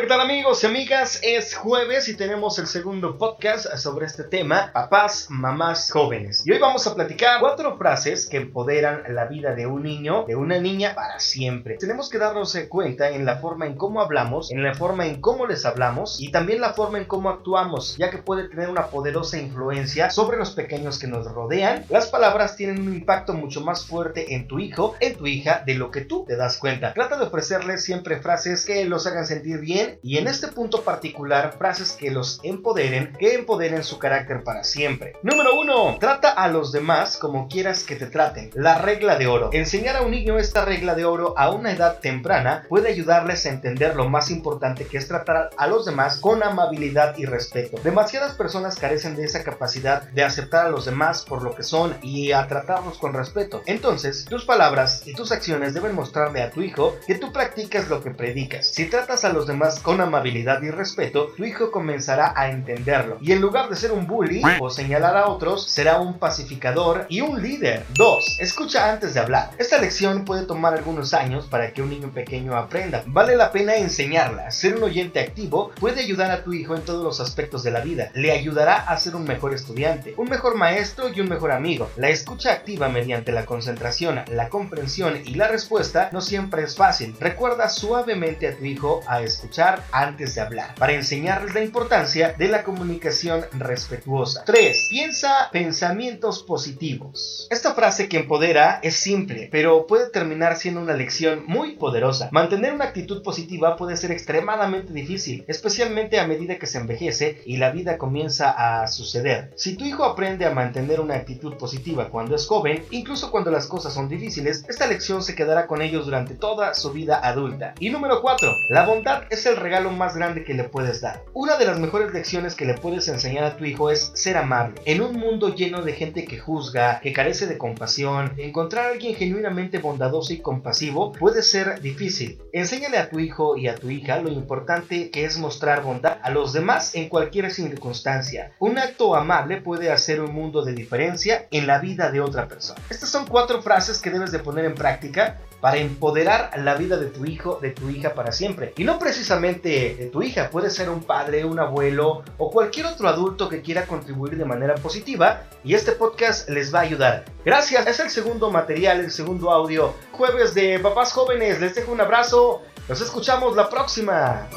¿qué tal amigos y amigas? Es jueves y tenemos el segundo podcast sobre este tema, papás, mamás, jóvenes. Y hoy vamos a platicar cuatro frases que empoderan la vida de un niño, de una niña para siempre. Tenemos que darnos cuenta en la forma en cómo hablamos, en la forma en cómo les hablamos y también la forma en cómo actuamos, ya que puede tener una poderosa influencia sobre los pequeños que nos rodean. Las palabras tienen un impacto mucho más fuerte en tu hijo, en tu hija, de lo que tú te das cuenta. Trata de ofrecerles siempre frases que los hagan sentir bien y en este punto particular frases que los empoderen, que empoderen su carácter para siempre. Número 1. Trata a los demás como quieras que te traten. La regla de oro. Enseñar a un niño esta regla de oro a una edad temprana puede ayudarles a entender lo más importante que es tratar a los demás con amabilidad y respeto. Demasiadas personas carecen de esa capacidad de aceptar a los demás por lo que son y a tratarlos con respeto. Entonces, tus palabras y tus acciones deben mostrarle a tu hijo que tú practicas lo que predicas. Si tratas a los demás con amabilidad y respeto, tu hijo comenzará a entenderlo. Y en lugar de ser un bully o señalar a otros, será un pacificador y un líder. 2. Escucha antes de hablar. Esta lección puede tomar algunos años para que un niño pequeño aprenda. Vale la pena enseñarla. Ser un oyente activo puede ayudar a tu hijo en todos los aspectos de la vida. Le ayudará a ser un mejor estudiante, un mejor maestro y un mejor amigo. La escucha activa mediante la concentración, la comprensión y la respuesta no siempre es fácil. Recuerda suavemente a tu hijo a escuchar antes de hablar, para enseñarles la importancia de la comunicación respetuosa. 3. Piensa pensamientos positivos. Esta frase que empodera es simple, pero puede terminar siendo una lección muy poderosa. Mantener una actitud positiva puede ser extremadamente difícil, especialmente a medida que se envejece y la vida comienza a suceder. Si tu hijo aprende a mantener una actitud positiva cuando es joven, incluso cuando las cosas son difíciles, esta lección se quedará con ellos durante toda su vida adulta. Y número 4. La bondad es el regalo más grande que le puedes dar. Una de las mejores lecciones que le puedes enseñar a tu hijo es ser amable. En un mundo lleno de gente que juzga, que carece de compasión, encontrar a alguien genuinamente bondadoso y compasivo puede ser difícil. Enséñale a tu hijo y a tu hija lo importante que es mostrar bondad a los demás en cualquier circunstancia. Un acto amable puede hacer un mundo de diferencia en la vida de otra persona. Estas son cuatro frases que debes de poner en práctica para empoderar la vida de tu hijo, de tu hija para siempre. Y no precisamente de tu hija, puede ser un padre, un abuelo o cualquier otro adulto que quiera contribuir de manera positiva y este podcast les va a ayudar. Gracias, es el segundo material, el segundo audio. Jueves de papás jóvenes, les dejo un abrazo. Nos escuchamos la próxima.